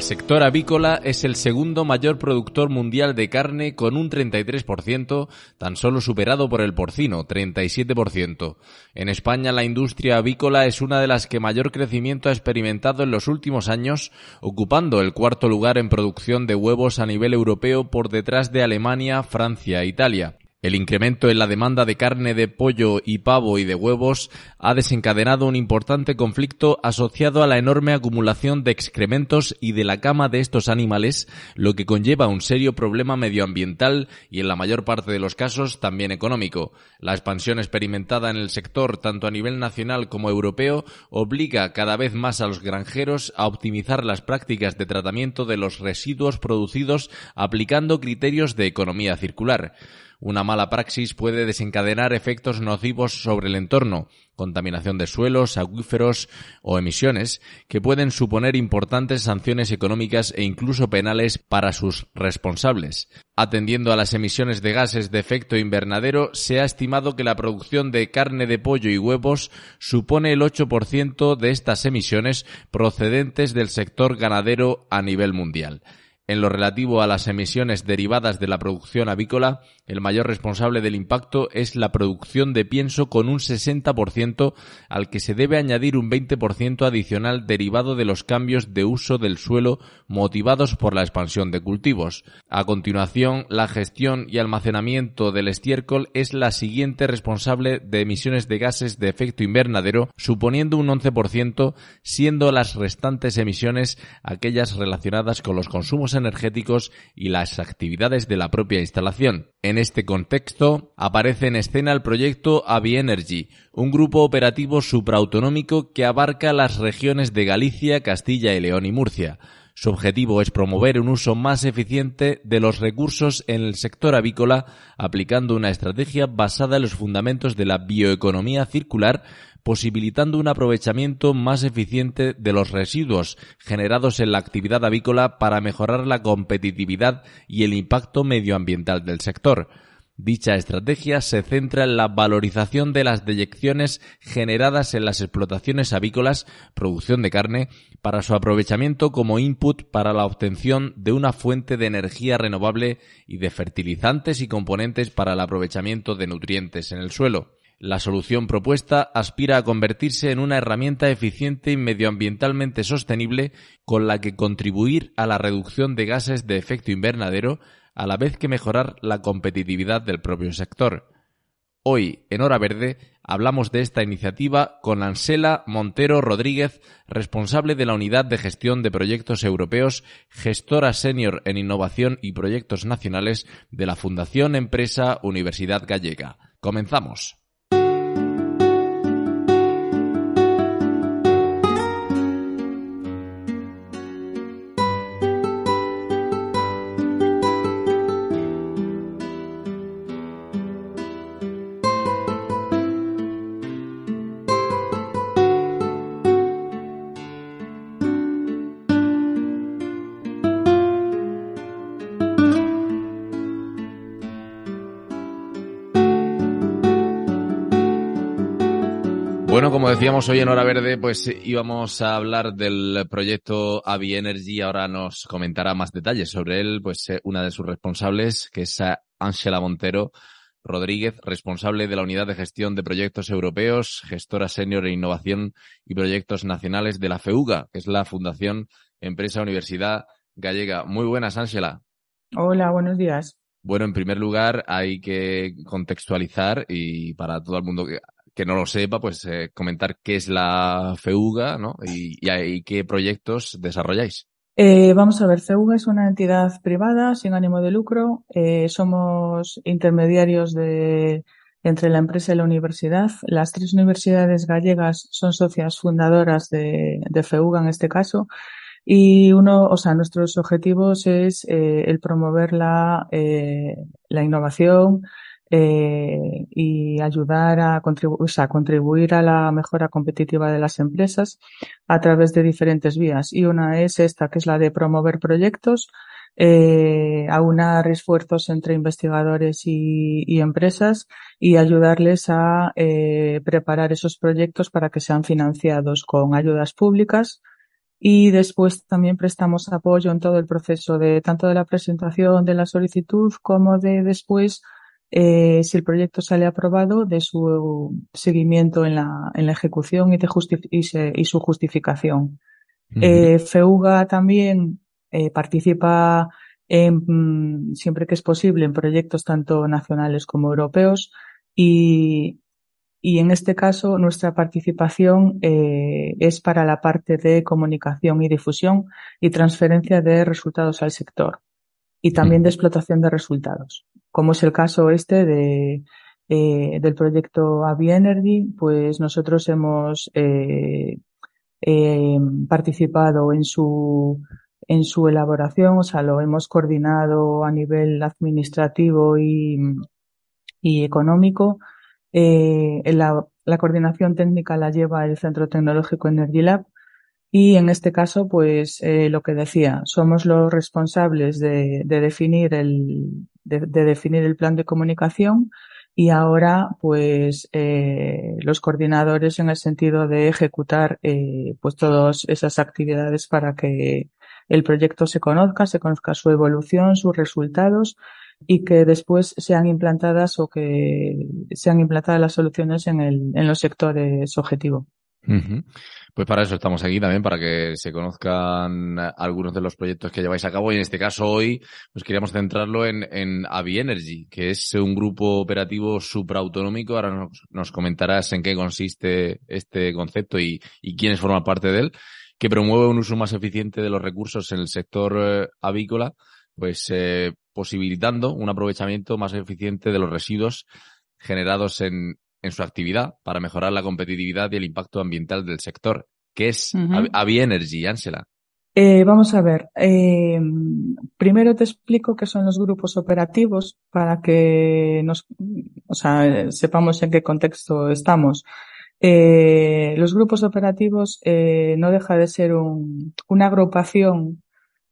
El sector avícola es el segundo mayor productor mundial de carne con un 33%, tan solo superado por el porcino, 37%. En España la industria avícola es una de las que mayor crecimiento ha experimentado en los últimos años, ocupando el cuarto lugar en producción de huevos a nivel europeo por detrás de Alemania, Francia e Italia. El incremento en la demanda de carne de pollo y pavo y de huevos ha desencadenado un importante conflicto asociado a la enorme acumulación de excrementos y de la cama de estos animales, lo que conlleva un serio problema medioambiental y en la mayor parte de los casos también económico. La expansión experimentada en el sector tanto a nivel nacional como europeo obliga cada vez más a los granjeros a optimizar las prácticas de tratamiento de los residuos producidos aplicando criterios de economía circular. Una mala praxis puede desencadenar efectos nocivos sobre el entorno, contaminación de suelos, acuíferos o emisiones, que pueden suponer importantes sanciones económicas e incluso penales para sus responsables. Atendiendo a las emisiones de gases de efecto invernadero, se ha estimado que la producción de carne de pollo y huevos supone el 8% de estas emisiones procedentes del sector ganadero a nivel mundial. En lo relativo a las emisiones derivadas de la producción avícola, el mayor responsable del impacto es la producción de pienso con un 60% al que se debe añadir un 20% adicional derivado de los cambios de uso del suelo motivados por la expansión de cultivos. A continuación, la gestión y almacenamiento del estiércol es la siguiente responsable de emisiones de gases de efecto invernadero, suponiendo un 11%, siendo las restantes emisiones aquellas relacionadas con los consumos energéticos y las actividades de la propia instalación. En este contexto, aparece en escena el proyecto Avienergy, un grupo operativo supraautonómico que abarca las regiones de Galicia, Castilla y León y Murcia. Su objetivo es promover un uso más eficiente de los recursos en el sector avícola, aplicando una estrategia basada en los fundamentos de la bioeconomía circular, posibilitando un aprovechamiento más eficiente de los residuos generados en la actividad avícola para mejorar la competitividad y el impacto medioambiental del sector. Dicha estrategia se centra en la valorización de las deyecciones generadas en las explotaciones avícolas, producción de carne, para su aprovechamiento como input para la obtención de una fuente de energía renovable y de fertilizantes y componentes para el aprovechamiento de nutrientes en el suelo. La solución propuesta aspira a convertirse en una herramienta eficiente y medioambientalmente sostenible con la que contribuir a la reducción de gases de efecto invernadero a la vez que mejorar la competitividad del propio sector. Hoy, en Hora Verde, hablamos de esta iniciativa con Ansela Montero Rodríguez, responsable de la Unidad de Gestión de Proyectos Europeos, gestora senior en innovación y proyectos nacionales de la Fundación Empresa Universidad Gallega. Comenzamos. Decíamos hoy en Hora Verde, pues íbamos a hablar del proyecto Avi Energy. Ahora nos comentará más detalles sobre él, pues eh, una de sus responsables, que es Ángela Montero Rodríguez, responsable de la Unidad de Gestión de Proyectos Europeos, gestora senior en Innovación y Proyectos Nacionales de la FEUGA, que es la Fundación Empresa Universidad Gallega. Muy buenas, Ángela. Hola, buenos días. Bueno, en primer lugar, hay que contextualizar y para todo el mundo que que no lo sepa, pues eh, comentar qué es la FEUGA ¿no? y, qué proyectos desarrolláis. Eh, vamos a ver, FEUGA es una entidad privada sin ánimo de lucro. Eh, somos intermediarios entre la empresa y la universidad. Las tres universidades gallegas son socias fundadoras de, FEUGA en este caso. Y uno, o sea, nuestros objetivos es el promover la, la innovación eh, y ayudar a, contribuir, a la mejora competitiva de las empresas a través de diferentes vías. Y una es esta, que es la de promover proyectos, eh, aunar esfuerzos entre investigadores y, y empresas y ayudarles a eh, preparar esos proyectos para que sean financiados con ayudas públicas y después también prestamos apoyo en todo el proceso de tanto de la presentación de la solicitud como de después eh, si el proyecto sale aprobado de su seguimiento en la, en la ejecución y, de y, se, y su justificación. eh, FEUGA también eh, participa en, mm, siempre que es posible en proyectos tanto nacionales como europeos. Y, y en este caso nuestra participación eh, es para la parte de comunicación y difusión y transferencia de resultados al sector y también de explotación de resultados, como es el caso este de eh, del proyecto Avi Energy, pues nosotros hemos eh, eh, participado en su en su elaboración, o sea, lo hemos coordinado a nivel administrativo y, y económico. Eh, la, la, coordinación técnica la lleva el Centro Tecnológico Energy Lab y en este caso, pues eh, lo que decía, somos los responsables de, de definir el de, de, definir el plan de comunicación y ahora, pues eh, los coordinadores en el sentido de ejecutar eh, pues todas esas actividades para que el proyecto se conozca, se conozca su evolución, sus resultados y que después sean implantadas o que sean implantadas las soluciones en, el, en los sectores objetivo. Pues para eso estamos aquí también, para que se conozcan algunos de los proyectos que lleváis a cabo y en este caso hoy pues queríamos centrarlo en, en Avi Energy, que es un grupo operativo supraautonómico. Ahora nos, nos comentarás en qué consiste este concepto y, y quiénes forman parte de él, que promueve un uso más eficiente de los recursos en el sector eh, avícola, pues eh, posibilitando un aprovechamiento más eficiente de los residuos generados en, en su actividad para mejorar la competitividad y el impacto ambiental del sector, que es uh -huh. Avi Energy, Ángela. Eh, vamos a ver. Eh, primero te explico qué son los grupos operativos para que nos, o sea, sepamos en qué contexto estamos. Eh, los grupos operativos eh, no deja de ser un, una agrupación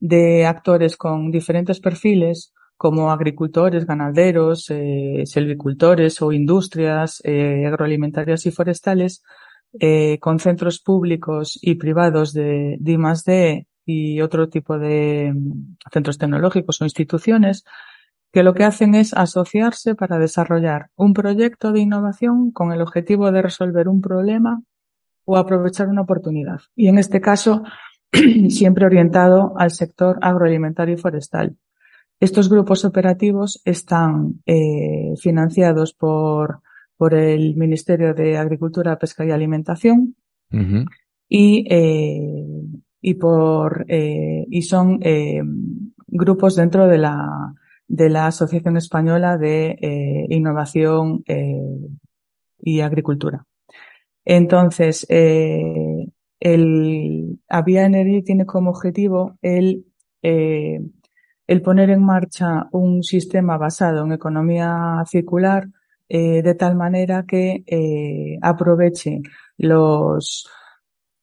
de actores con diferentes perfiles como agricultores, ganaderos, eh, silvicultores o industrias eh, agroalimentarias y forestales, eh, con centros públicos y privados de, de y otro tipo de mm, centros tecnológicos o instituciones que lo que hacen es asociarse para desarrollar un proyecto de innovación con el objetivo de resolver un problema o aprovechar una oportunidad. Y en este caso, siempre orientado al sector agroalimentario y forestal. Estos grupos operativos están eh, financiados por, por el Ministerio de Agricultura, Pesca y Alimentación uh -huh. y, eh, y por eh, y son eh, grupos dentro de la de la Asociación Española de eh, Innovación y Agricultura. Entonces, el Avia Energy tiene como objetivo el el poner en marcha un sistema basado en economía circular eh, de tal manera que eh, aproveche los,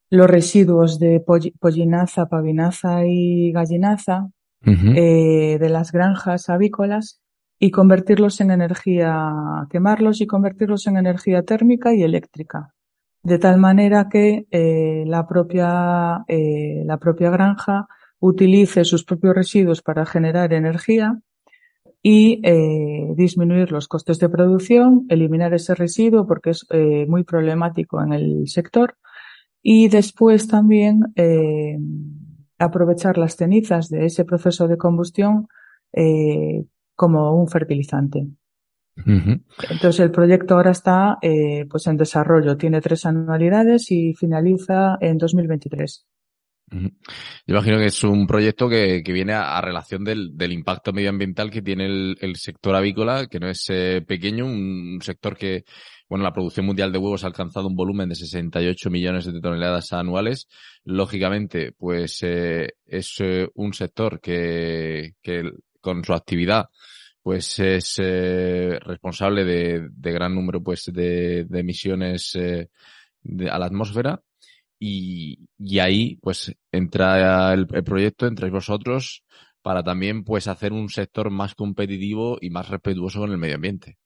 los residuos de pollinaza, pavinaza y gallinaza uh -huh. eh, de las granjas avícolas y convertirlos en energía, quemarlos y convertirlos en energía térmica y eléctrica. De tal manera que la propia, la propia granja utilice sus propios residuos para generar energía y eh, disminuir los costes de producción, eliminar ese residuo porque es eh, muy problemático en el sector y después también eh, aprovechar las cenizas de ese proceso de combustión como un fertilizante. Uh -huh. Entonces el proyecto ahora está eh, pues en desarrollo, tiene tres anualidades y finaliza en 2023. Yo imagino que es un proyecto que, viene a, relación del, del, impacto medioambiental que tiene el, sector avícola, que no es eh, pequeño, un, sector que, bueno, la producción mundial de huevos ha alcanzado un volumen de 68 millones de toneladas anuales. Lógicamente, pues eh, es eh, un sector que, que con su actividad pues es responsable de, de, gran número pues de, de emisiones a la atmósfera y, y ahí pues entra el, proyecto, entráis vosotros para también pues hacer un sector más competitivo y más respetuoso con el medio ambiente.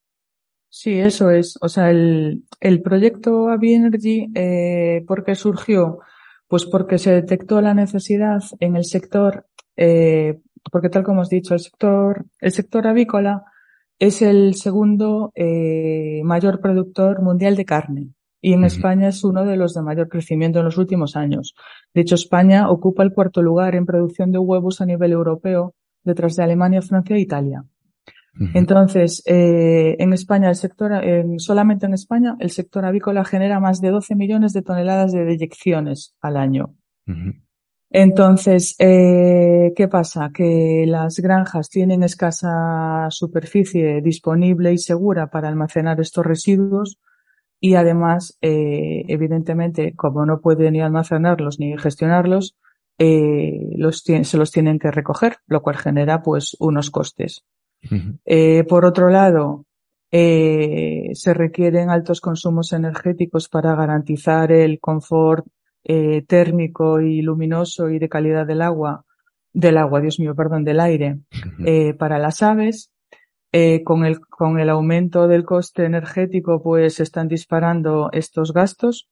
Sí, eso es. O sea, el, el proyecto Avi Energy, eh, ¿por qué surgió? Pues porque se detectó la necesidad en el sector, eh, porque tal como has dicho, el sector, el sector avícola es el segundo eh, mayor productor mundial de carne y en España es uno de los de mayor crecimiento en los últimos años. De hecho, España ocupa el cuarto lugar en producción de huevos a nivel europeo, detrás de Alemania, Francia e Italia. Entonces, eh, en España, el sector, solamente en España, el sector avícola genera más de 12 millones de toneladas de deyecciones al año. Entonces, eh, ¿qué pasa? Que las granjas tienen escasa superficie disponible y segura para almacenar estos residuos, y además, eh, evidentemente, como no pueden ni almacenarlos ni gestionarlos, eh, los se los tienen que recoger, lo cual genera pues unos costes. eh, por otro lado, se requieren altos consumos energéticos para garantizar el confort térmico y luminoso y de calidad del agua, del agua, Dios mío, perdón, del aire, para las aves. Eh, con, el, con el aumento del coste energético, pues se están disparando estos gastos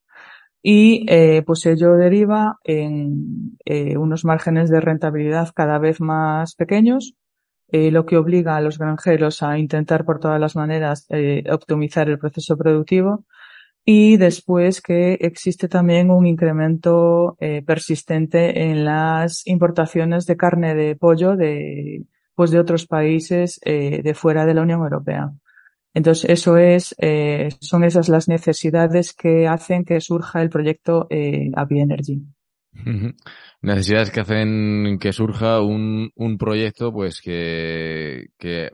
y eh, pues ello deriva en eh, unos márgenes de rentabilidad cada vez más pequeños, lo que obliga a los granjeros a intentar por todas las maneras optimizar el proceso productivo. Y después que existe también un incremento persistente en las importaciones de carne de pollo de pues de otros países eh, de fuera de la Unión Europea. Entonces, eso es, eh, son esas las necesidades que hacen que surja el proyecto eh, Avi Energy. Necesidades que hacen que surja un, un proyecto, pues que, que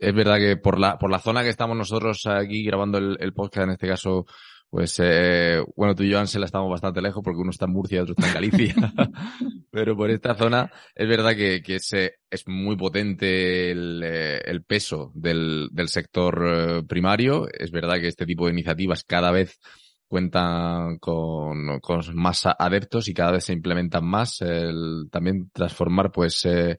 es verdad que por la, por la zona que estamos nosotros aquí grabando el podcast, en este caso, pues eh, bueno, tú y yo, Ansel, estamos bastante lejos porque uno está en Murcia y otro está en Galicia. Pero por esta zona es verdad que, que es, es muy potente el, eh, el peso del, del sector eh, primario. Es verdad que este tipo de iniciativas cada vez cuentan con, con más adeptos y cada vez se implementan más. El, también transformar pues eh,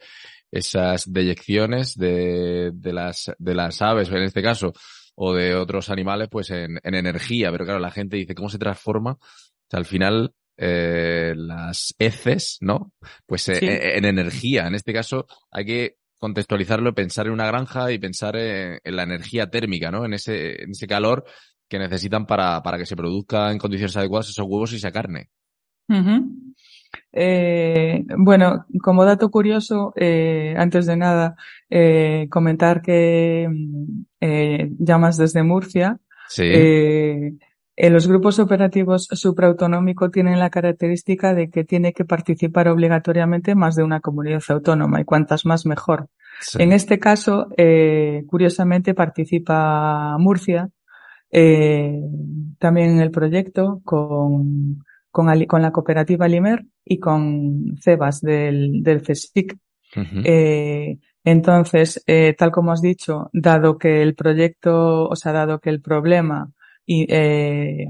esas deyecciones de, de, las, de las aves, en este caso, o de otros animales, pues en, en energía. Pero claro, la gente dice, ¿cómo se transforma? O sea, al final, eh, las heces, ¿no? Pues eh, eh, en energía. En este caso, hay que contextualizarlo, pensar en una granja y pensar en, en, la energía térmica, ¿no? En ese, en ese calor que necesitan para, para que se produzca en condiciones adecuadas esos huevos y esa carne. Uh -huh. Eh, bueno, como dato curioso, eh, antes de nada, eh, comentar que eh, llamas desde Murcia. Sí. Eh, los grupos operativos supraautonómico tienen la característica de que tiene que participar obligatoriamente más de una comunidad autónoma y cuantas más mejor. Sí. En este caso, eh, curiosamente participa Murcia eh, también en el proyecto con con, con la cooperativa Limer y con Cebas del, del CSIC. Uh -huh. eh, entonces, eh, tal como has dicho, dado que el proyecto, o sea, dado que el problema y, eh,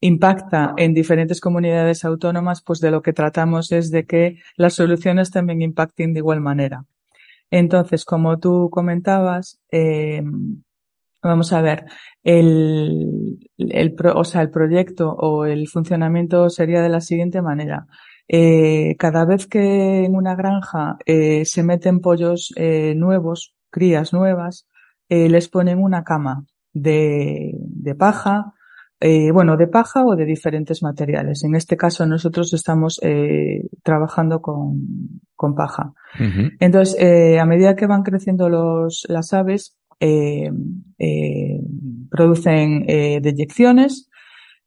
impacta en diferentes comunidades autónomas, pues de lo que tratamos es de que las soluciones también impacten de igual manera. Entonces, como tú comentabas, Vamos a ver, el, el, o sea, el proyecto o el funcionamiento sería de la siguiente manera. Eh, cada vez que en una granja eh, se meten pollos eh, nuevos, crías nuevas, les ponen una cama de, de paja, bueno, de paja o de diferentes materiales. En este caso nosotros estamos trabajando con, con paja. Uh -huh. Entonces, a medida que van creciendo los, las aves, eh, eh, producen eh, deyecciones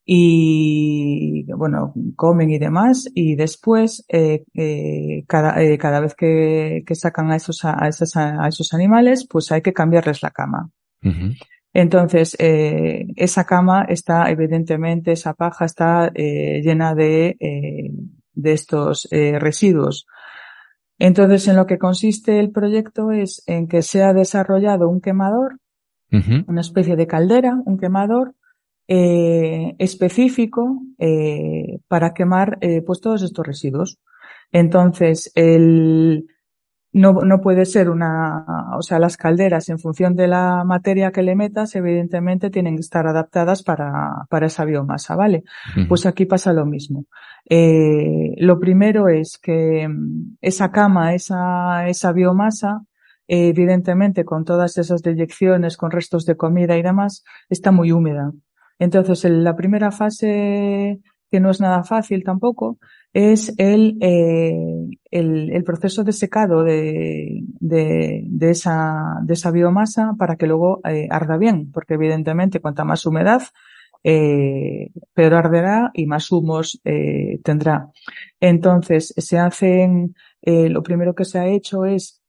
y bueno, comen y demás y después eh, eh, cada, eh, cada vez que, que, sacan a esos, a, esos, a esos animales pues hay que cambiarles la cama. Entonces, eh, esa cama está, evidentemente, esa paja está eh, llena de, eh, de estos residuos. Entonces, en lo que consiste el proyecto es en que se ha desarrollado un quemador, una especie de caldera, un quemador específico para quemar pues todos estos residuos. Entonces, el, no, no puede ser una, o sea, las calderas en función de la materia que le metas, evidentemente tienen que estar adaptadas para, para esa biomasa, ¿vale? Pues aquí pasa lo mismo. Eh, lo primero es que mm, esa cama, esa, esa biomasa, evidentemente con todas esas deyecciones, con restos de comida y demás, está muy húmeda. Entonces, en la primera fase, que no es nada fácil tampoco, es el, eh, el, proceso de secado de, de, esa, de esa biomasa para que luego eh, arda bien, porque evidentemente cuanta más humedad, eh, peor arderá y más humos tendrá. Entonces, se hacen, lo primero que se ha hecho es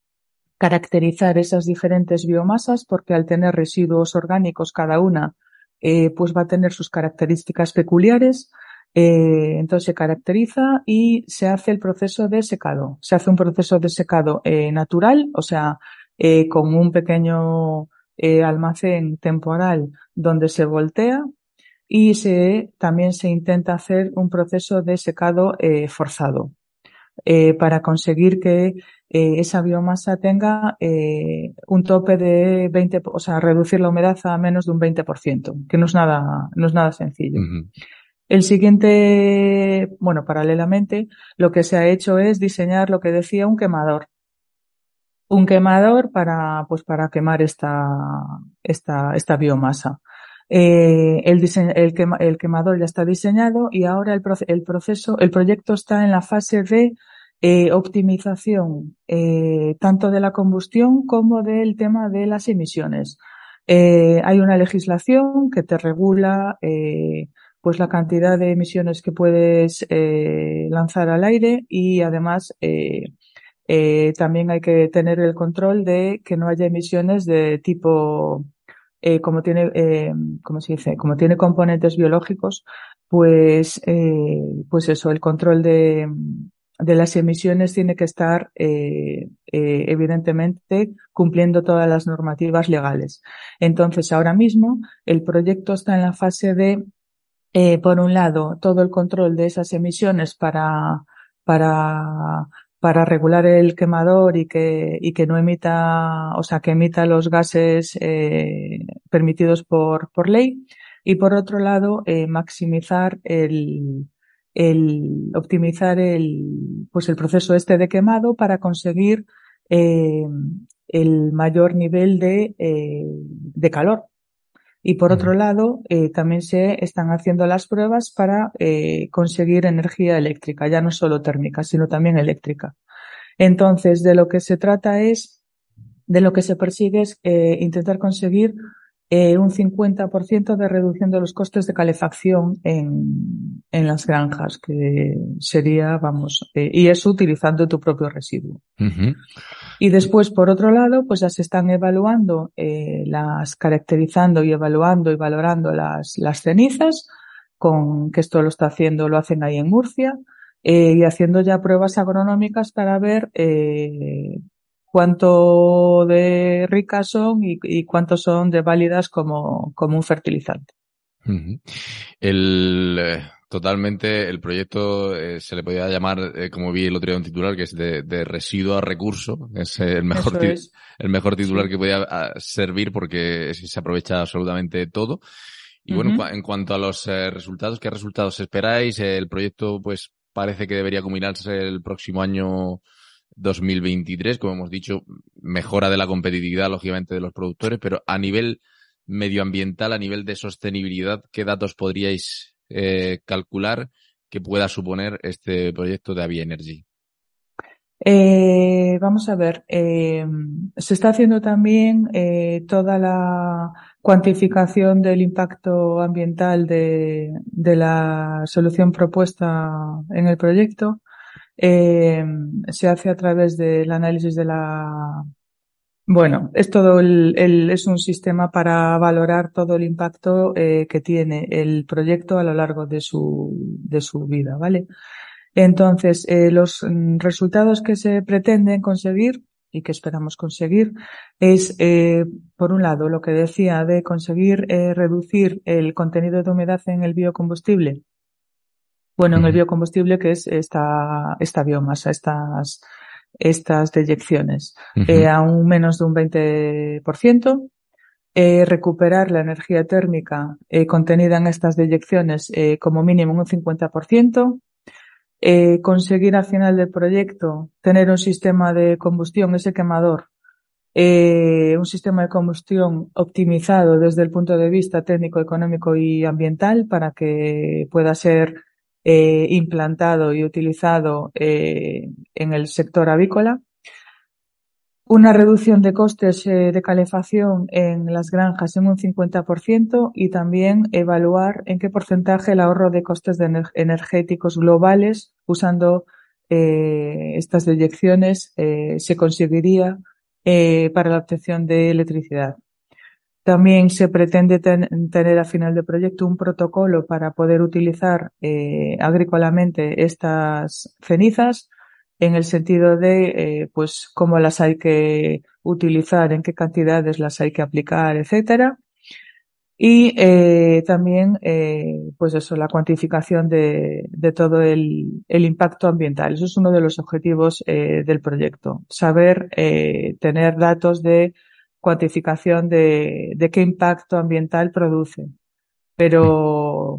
caracterizar esas diferentes biomasas porque al tener residuos orgánicos cada una, pues va a tener sus características peculiares. Eh, entonces se caracteriza y se hace el proceso de secado. Se hace un proceso de secado eh, natural, o sea, eh, con un pequeño eh, almacén temporal donde se voltea y se, también se intenta hacer un proceso de secado forzado para conseguir que esa biomasa tenga un tope de 20, o sea, reducir la humedad a menos de un 20%, que no es nada, no es nada sencillo. El siguiente, bueno, paralelamente, lo que se ha hecho es diseñar lo que decía un quemador. Un quemador para, pues para quemar esta, esta, esta biomasa. Eh, el, el, el, quemador ya está diseñado y ahora el, proceso, el proyecto está en la fase de eh, optimización eh, tanto de la combustión como del tema de las emisiones. Hay una legislación que te regula pues la cantidad de emisiones que puedes eh, lanzar al aire y además eh, eh, también hay que tener el control de que no haya emisiones de tipo eh, como tiene eh, como se dice como tiene componentes biológicos pues eh, pues eso el control de de las emisiones tiene que estar eh, eh, evidentemente cumpliendo todas las normativas legales. Entonces, ahora mismo el proyecto está en la fase de eh, por un lado, todo el control de esas emisiones para, para, para regular el quemador y que, y que no emita, o sea, que emita los gases eh, permitidos por, por ley. Y por otro lado, eh, maximizar el, el, optimizar el, pues el proceso este de quemado para conseguir el mayor nivel de, de calor y por otro lado, eh, también se están haciendo las pruebas para eh, conseguir energía eléctrica, ya no solo térmica, sino también eléctrica. Entonces, de lo que se trata es, de lo que se persigue es eh, intentar conseguir eh, un 50% de reducción de los costes de calefacción en, en las granjas, que sería, vamos, eh, y eso utilizando tu propio residuo. Uh -huh. Y después, por otro lado, pues ya se están evaluando, eh, las, caracterizando y evaluando y valorando las, las cenizas, con que esto lo está haciendo, lo hacen ahí en Murcia, eh, y haciendo ya pruebas agronómicas para ver eh, cuánto de ricas son y, y cuánto son de válidas como, como un fertilizante. Uh -huh. El, eh, totalmente, el proyecto eh, se le podía llamar, eh, como vi el otro día un titular, que es de, de residuo a recurso, es el mejor, es. el mejor titular que podía ah, servir porque se aprovecha absolutamente todo. Y uh -huh. bueno, en cuanto a los eh, resultados, ¿qué resultados esperáis? el proyecto, pues, parece que debería culminarse el próximo año 2023, como hemos dicho, mejora de la competitividad, lógicamente, de los productores, pero a nivel medioambiental, a nivel de sostenibilidad, ¿qué datos podríais eh, calcular que pueda suponer este proyecto de Avia Energy? Eh, vamos a ver, eh, se está haciendo también eh, toda la cuantificación del impacto ambiental de, de la solución propuesta en el proyecto. Eh, se hace a través del análisis de la bueno, es todo el, el, es un sistema para valorar todo el impacto eh, que tiene el proyecto a lo largo de su, de su vida, ¿vale? Entonces, eh, los mm, resultados que se pretenden conseguir y que esperamos conseguir es, eh, por un lado, lo que decía de conseguir eh, reducir el contenido de humedad en el biocombustible. Bueno, en el biocombustible que es esta, esta biomasa, estas, estas deyecciones eh, a un menos de un 20%, eh, recuperar la energía térmica eh, contenida en estas deyecciones eh, como mínimo un 50%, eh, conseguir al final del proyecto tener un sistema de combustión, ese quemador, un sistema de combustión optimizado desde el punto de vista técnico, económico y ambiental para que pueda ser eh, implantado y utilizado eh, en el sector avícola. Una reducción de costes eh, de calefacción en las granjas en un 50% y también evaluar en qué porcentaje el ahorro de costes energéticos globales usando estas deyecciones se conseguiría para la obtención de electricidad. También se pretende tener a final de proyecto un protocolo para poder utilizar eh, agrícolamente estas cenizas en el sentido de eh, pues cómo las hay que utilizar, en qué cantidades las hay que aplicar, etcétera. Y eh, también, pues eso, la cuantificación de, todo el, impacto ambiental. Eso es uno de los objetivos del proyecto. Saber tener datos de cuantificación de, qué impacto ambiental produce. Pero,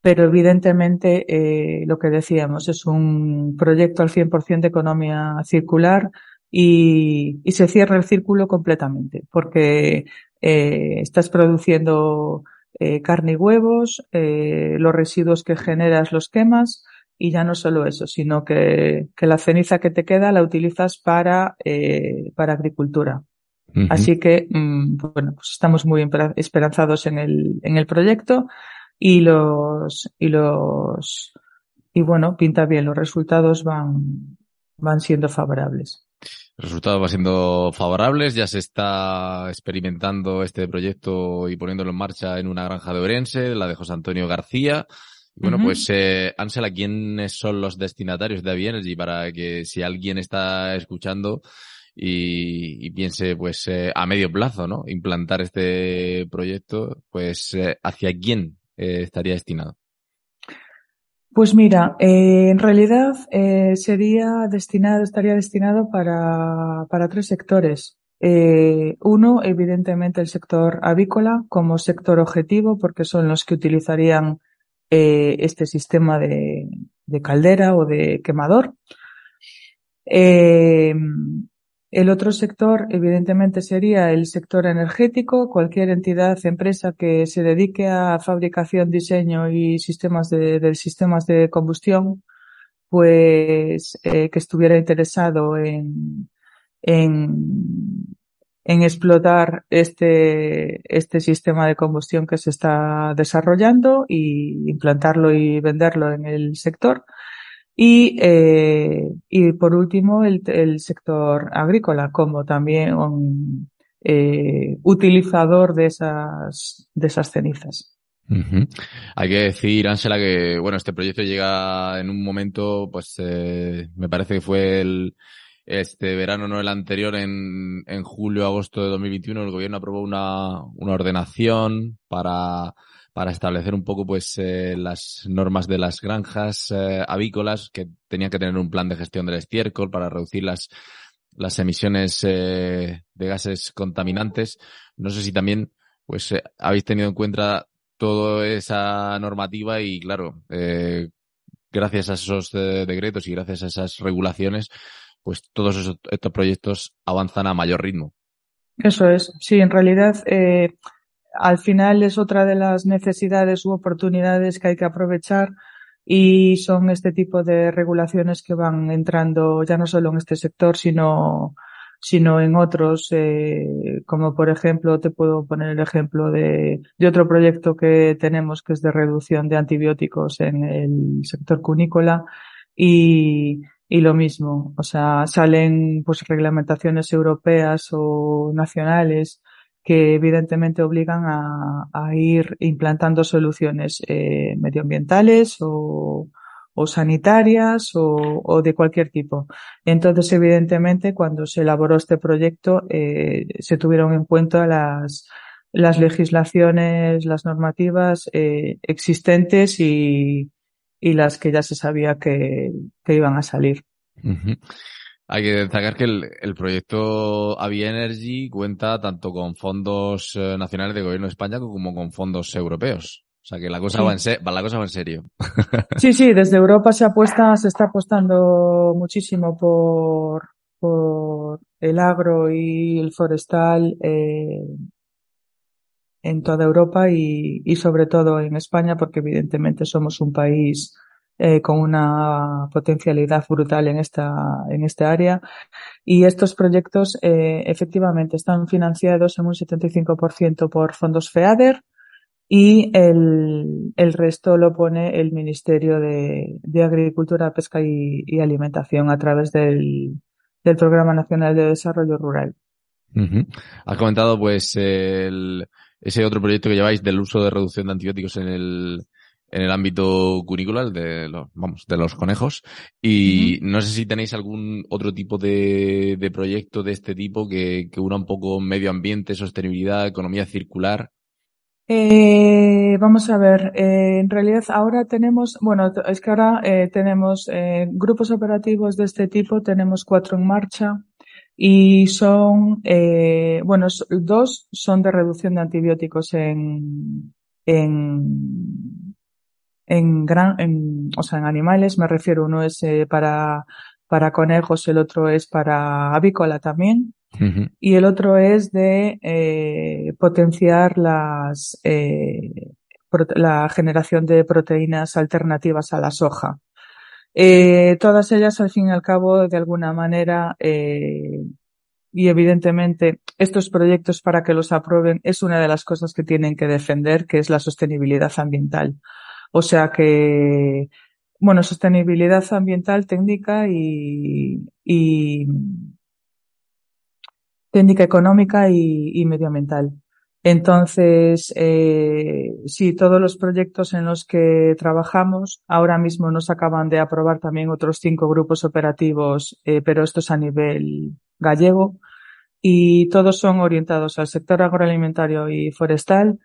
pero evidentemente eh, lo que decíamos es un proyecto al 100% de economía circular y, se cierra el círculo completamente porque eh, estás produciendo eh, carne y huevos, los residuos que generas los quemas, y ya no solo eso, sino que, que la ceniza que te queda la utilizas para, eh, para agricultura. Uh -huh. Así que, mmm, bueno, pues estamos muy esperanzados en el, en el proyecto y los, y los, y bueno, pinta bien, los resultados van, van siendo favorables. Los resultados van siendo favorables, ya se está experimentando este proyecto y poniéndolo en marcha en una granja de Orense, la de José Antonio García, bueno, uh -huh. pues eh, Ansela, ¿quiénes son los destinatarios de Avienergy para que si alguien está escuchando y, y piense pues eh, a medio plazo, ¿no? Implantar este proyecto, pues eh, ¿hacia quién eh, estaría destinado? Pues mira, eh, en realidad eh, sería destinado, estaría destinado para, para tres sectores. Eh, uno, evidentemente, el sector avícola como sector objetivo, porque son los que utilizarían eh, este sistema de, de, caldera o de quemador. Eh, el otro sector, evidentemente, sería el sector energético, cualquier entidad, empresa que se dedique a fabricación, diseño y sistemas de, de sistemas de combustión, pues eh, que estuviera interesado en, en en explotar este, este sistema de combustión que se está desarrollando y implantarlo y venderlo en el sector. Y, eh, y por último, el, el, sector agrícola como también un eh, utilizador de esas, de esas cenizas. Hay que decir, Ángela, que bueno, este proyecto llega en un momento, pues eh, me parece que fue el, este verano, no el anterior, en, en julio, agosto de 2021, el gobierno aprobó una, ordenación para, establecer un poco pues eh, las normas de las granjas eh, avícolas que tenían que tener un plan de gestión del estiércol para reducir las, las emisiones eh, de gases contaminantes. No sé si también pues eh, habéis tenido en cuenta toda esa normativa y claro, eh, gracias a esos decretos y gracias a esas regulaciones, pues todos esos, estos proyectos avanzan a mayor ritmo. Eso es, sí, en realidad eh, al final es otra de las necesidades u oportunidades que hay que aprovechar y son este tipo de regulaciones que van entrando ya no solo en este sector, sino, sino en otros, eh, como por ejemplo, te puedo poner el ejemplo de, de otro proyecto que tenemos que es de reducción de antibióticos en el sector cunícola y, y lo mismo, o sea, salen pues reglamentaciones europeas o nacionales que evidentemente obligan a, a ir implantando soluciones eh, medioambientales o, o sanitarias o, o, de cualquier tipo. Entonces, evidentemente, cuando se elaboró este proyecto, eh, se tuvieron en cuenta las, las legislaciones, las normativas eh, existentes y, y las que ya se sabía que, que iban a salir. Uh -huh. Hay que destacar que el, el, proyecto Avia Energy cuenta tanto con fondos eh, nacionales de gobierno de España como con fondos europeos. O sea que la cosa, sí. va, en se la cosa va en serio. Sí, sí, desde Europa se apuesta, se está apostando muchísimo por, por el agro y el forestal eh, en toda Europa y, y sobre todo en España porque evidentemente somos un país eh, con una potencialidad brutal en esta, en esta área. Y estos proyectos eh, efectivamente están financiados en un 75% por fondos FEADER y el, el resto lo pone el Ministerio de, de Agricultura, Pesca y, y, Alimentación a través del, del Programa Nacional de Desarrollo Rural. Uh -huh. Has comentado pues el, ese otro proyecto que lleváis del uso de reducción de antibióticos en el, en el ámbito cunícola, de los, vamos, de los conejos. Y uh -huh. no sé si tenéis algún otro tipo de, de proyecto de este tipo que, que una un poco medio ambiente, sostenibilidad, economía circular. Eh, vamos a ver, eh, en realidad ahora tenemos, bueno, es que ahora eh, tenemos eh, grupos operativos de este tipo, tenemos cuatro en marcha y son, eh, bueno, dos son de reducción de antibióticos en, en, en gran, en, o sea, en animales, me refiero, uno es eh, para, para conejos, el otro es para avícola también. Uh -huh. Y el otro es de eh, potenciar las, eh, la generación de proteínas alternativas a la soja. Eh, todas ellas, al fin y al cabo, de alguna manera, eh, y evidentemente estos proyectos para que los aprueben es una de las cosas que tienen que defender, que es la sostenibilidad ambiental. O sea que, bueno, sostenibilidad ambiental, técnica y, y técnica económica y, y medioambiental. Entonces, eh, sí, todos los proyectos en los que trabajamos, ahora mismo nos acaban de aprobar también otros cinco grupos operativos, eh, pero estos a nivel gallego, y todos son orientados al sector agroalimentario y forestal,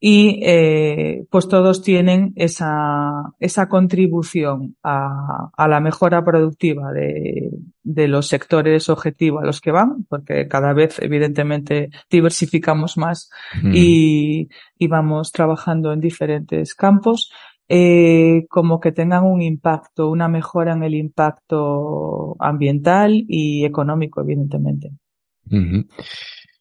y eh, pues todos tienen esa, esa contribución a, a la mejora productiva de, de, los sectores objetivo a los que van, porque cada vez evidentemente diversificamos más mm. y, y, vamos trabajando en diferentes campos, eh, como que tengan un impacto, una mejora en el impacto ambiental y económico, evidentemente.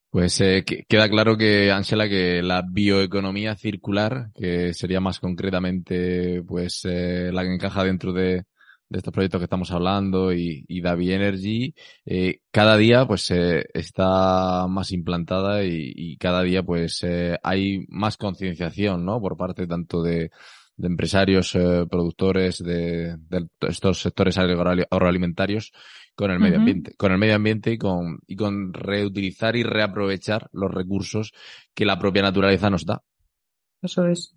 Pues eh, queda claro que, Ángela, que la bioeconomía circular, que sería más concretamente pues eh, la que encaja dentro de, de, estos proyectos que estamos hablando y, y Davi Energy, eh, cada día pues eh, está más implantada y, y cada día pues eh, hay más concienciación, ¿no? Por parte tanto de, de empresarios, eh, productores de, de, estos sectores agroalimentarios con el medio ambiente, uh -huh. con el medio ambiente y con, y con reutilizar y reaprovechar los recursos que la propia naturaleza nos da. Eso es.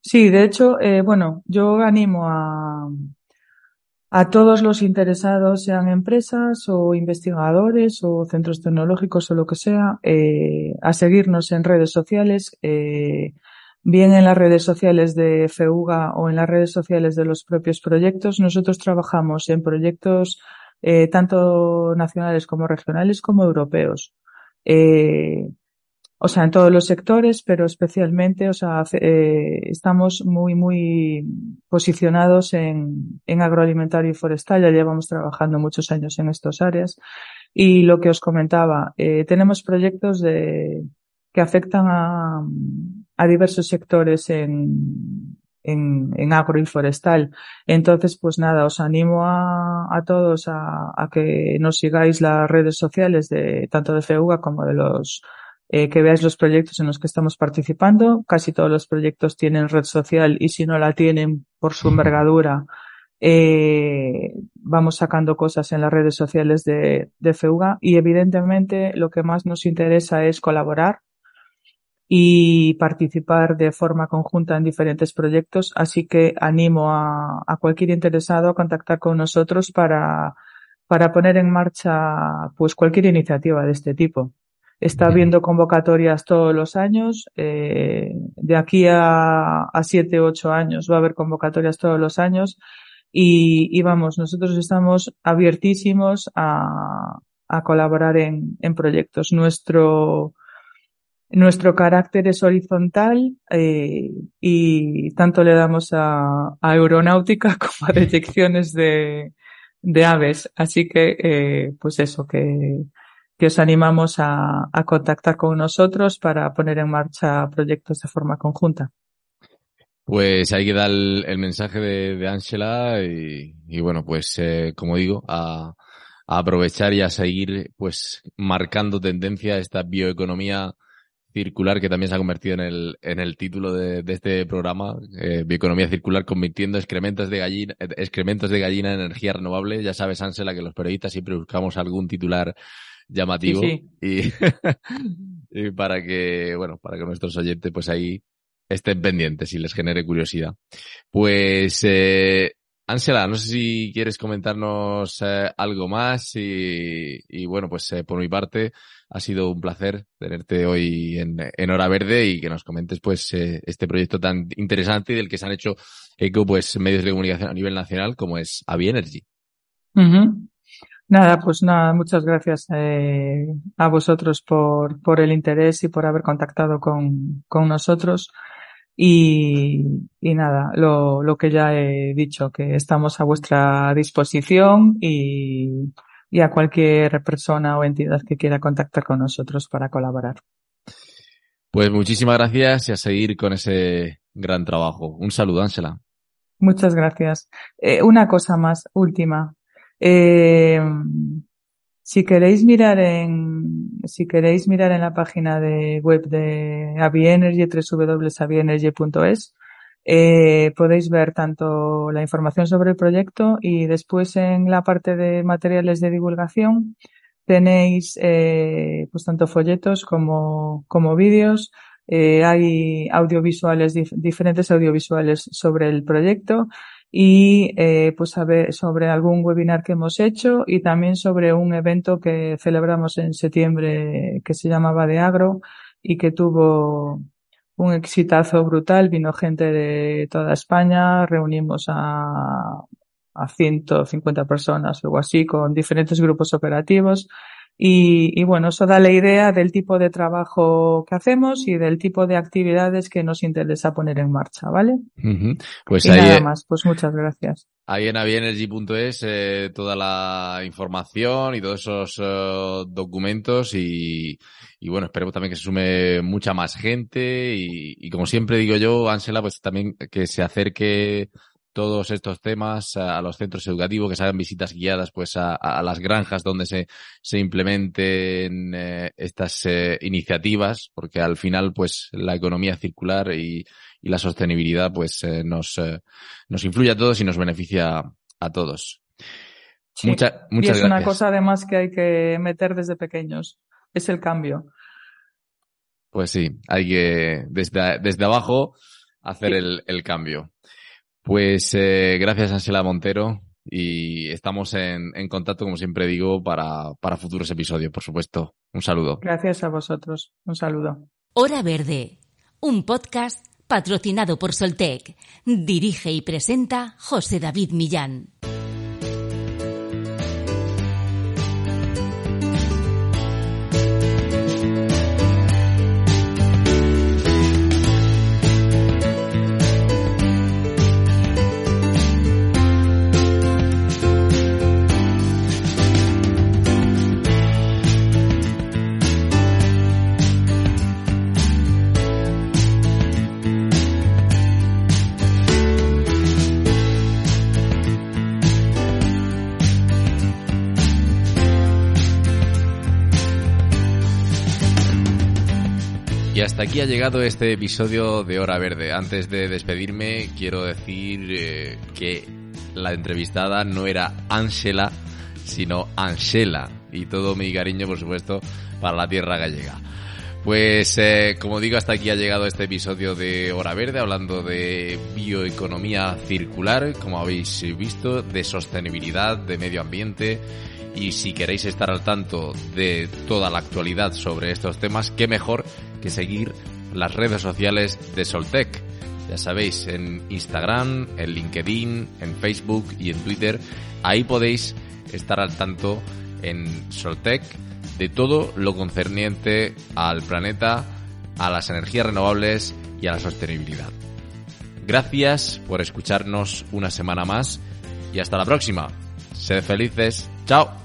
Sí, de hecho, eh, bueno, yo animo a, a todos los interesados, sean empresas o investigadores o centros tecnológicos o lo que sea, eh, a seguirnos en redes sociales, eh, bien en las redes sociales de FEUGA o en las redes sociales de los propios proyectos. Nosotros trabajamos en proyectos eh, tanto nacionales como regionales como europeos. O sea, en todos los sectores, pero especialmente, o sea, eh, estamos muy, muy posicionados en, en agroalimentario y forestal. Ya llevamos trabajando muchos años en estas áreas. Y lo que os comentaba, eh, tenemos proyectos de, que afectan a, a diversos sectores en, en, en agro y forestal. Entonces, pues nada, os animo a, a todos a, a, que nos sigáis las redes sociales de tanto de FEUGA como de los eh, que veáis los proyectos en los que estamos participando. Casi todos los proyectos tienen red social y si no la tienen por su envergadura, eh, vamos sacando cosas en las redes sociales de, de FEUGA y evidentemente lo que más nos interesa es colaborar y participar de forma conjunta en diferentes proyectos. Así que animo a, a cualquier interesado a contactar con nosotros para, para poner en marcha pues cualquier iniciativa de este tipo. Está habiendo convocatorias todos los años. Eh, de aquí a, a siete, ocho años va a haber convocatorias todos los años. Y, y vamos, nosotros estamos abiertísimos a, a colaborar en, en proyectos. Nuestro, nuestro carácter es horizontal eh, y tanto le damos a, a aeronáutica como a detecciones de, de aves. Así que, eh, pues eso, que, que os animamos a, a, contactar con nosotros para poner en marcha proyectos de forma conjunta. Pues ahí queda el, el mensaje de Ángela y, y, bueno, pues eh, como digo, a, a aprovechar y a seguir pues marcando tendencia a esta bioeconomía circular que también se ha convertido en el, en el título de, de este programa, eh, Bioeconomía Circular, convirtiendo excrementos de gallina, excrementos de gallina en energía renovable. Ya sabes, Ansela, que los periodistas siempre buscamos algún titular llamativo sí, sí. Y, y, para que, bueno, para que nuestros oyentes pues ahí estén pendientes y les genere curiosidad. Pues, eh, Ángela, no sé si quieres comentarnos eh, algo más y, y bueno, pues eh, por mi parte ha sido un placer tenerte hoy en, en Hora Verde y que nos comentes pues eh, este proyecto tan interesante y del que se han hecho eco pues medios de comunicación a nivel nacional como es Avi Energy. Uh -huh. Nada, pues nada, muchas gracias eh, a vosotros por, por el interés y por haber contactado con, con nosotros. Y, y nada, lo, lo que ya he dicho, que estamos a vuestra disposición y, y a cualquier persona o entidad que quiera contactar con nosotros para colaborar. Pues muchísimas gracias y a seguir con ese gran trabajo. Un saludo, Ángela. Muchas gracias. Eh, una cosa más, última. Eh, si queréis mirar en, si queréis mirar en la página de web de Avienergy, www.avienergy.es, eh, podéis ver tanto la información sobre el proyecto y después en la parte de materiales de divulgación tenéis eh, pues tanto folletos como, como vídeos. Hay audiovisuales, dif diferentes audiovisuales sobre el proyecto y eh, pues saber sobre algún webinar que hemos hecho y también sobre un evento que celebramos en septiembre que se llamaba de agro y que tuvo un exitazo brutal, vino gente de toda España, reunimos a, a 150 personas o algo así con diferentes grupos operativos y, y, bueno, eso da la idea del tipo de trabajo que hacemos y del tipo de actividades que nos interesa poner en marcha, ¿vale? Uh -huh. Pues y ahí, nada más, pues muchas gracias. Ahí en avienergy.es eh, toda la información y todos esos uh, documentos y, y, bueno, esperemos también que se sume mucha más gente y, y como siempre digo yo, Ángela, pues también que se acerque todos estos temas a, los centros educativos, que se hagan visitas guiadas pues a, a las granjas donde se, se implementen eh, estas eh, iniciativas, porque al final pues la economía circular y, y la sostenibilidad pues eh, nos, nos influye a todos y nos beneficia a todos. Sí. Mucha, muchas y es gracias. una cosa además que hay que meter desde pequeños, es el cambio. Pues sí, hay que desde, desde abajo hacer sí. el, el cambio. Pues eh, gracias, Ansela Montero. Y estamos en, en, contacto, como siempre digo, para, para futuros episodios, por supuesto. Un saludo. Gracias a vosotros. Un saludo. Hora Verde, un podcast patrocinado por Soltec. Dirige y presenta José David Millán. Aquí ha llegado este episodio de Hora Verde. Antes de despedirme, quiero decir eh, que la entrevistada no era Ángela, sino Angela. Y todo mi cariño, por supuesto, para la tierra gallega. Pues eh, como digo, hasta aquí ha llegado este episodio de Hora Verde, hablando de bioeconomía circular, como habéis visto, de sostenibilidad, de medio ambiente. Y si queréis estar al tanto de toda la actualidad sobre estos temas, qué mejor que seguir las redes sociales de Soltec. Ya sabéis, en Instagram, en LinkedIn, en Facebook y en Twitter. Ahí podéis estar al tanto en Soltec de todo lo concerniente al planeta, a las energías renovables y a la sostenibilidad. Gracias por escucharnos una semana más y hasta la próxima. Sed felices. Chao.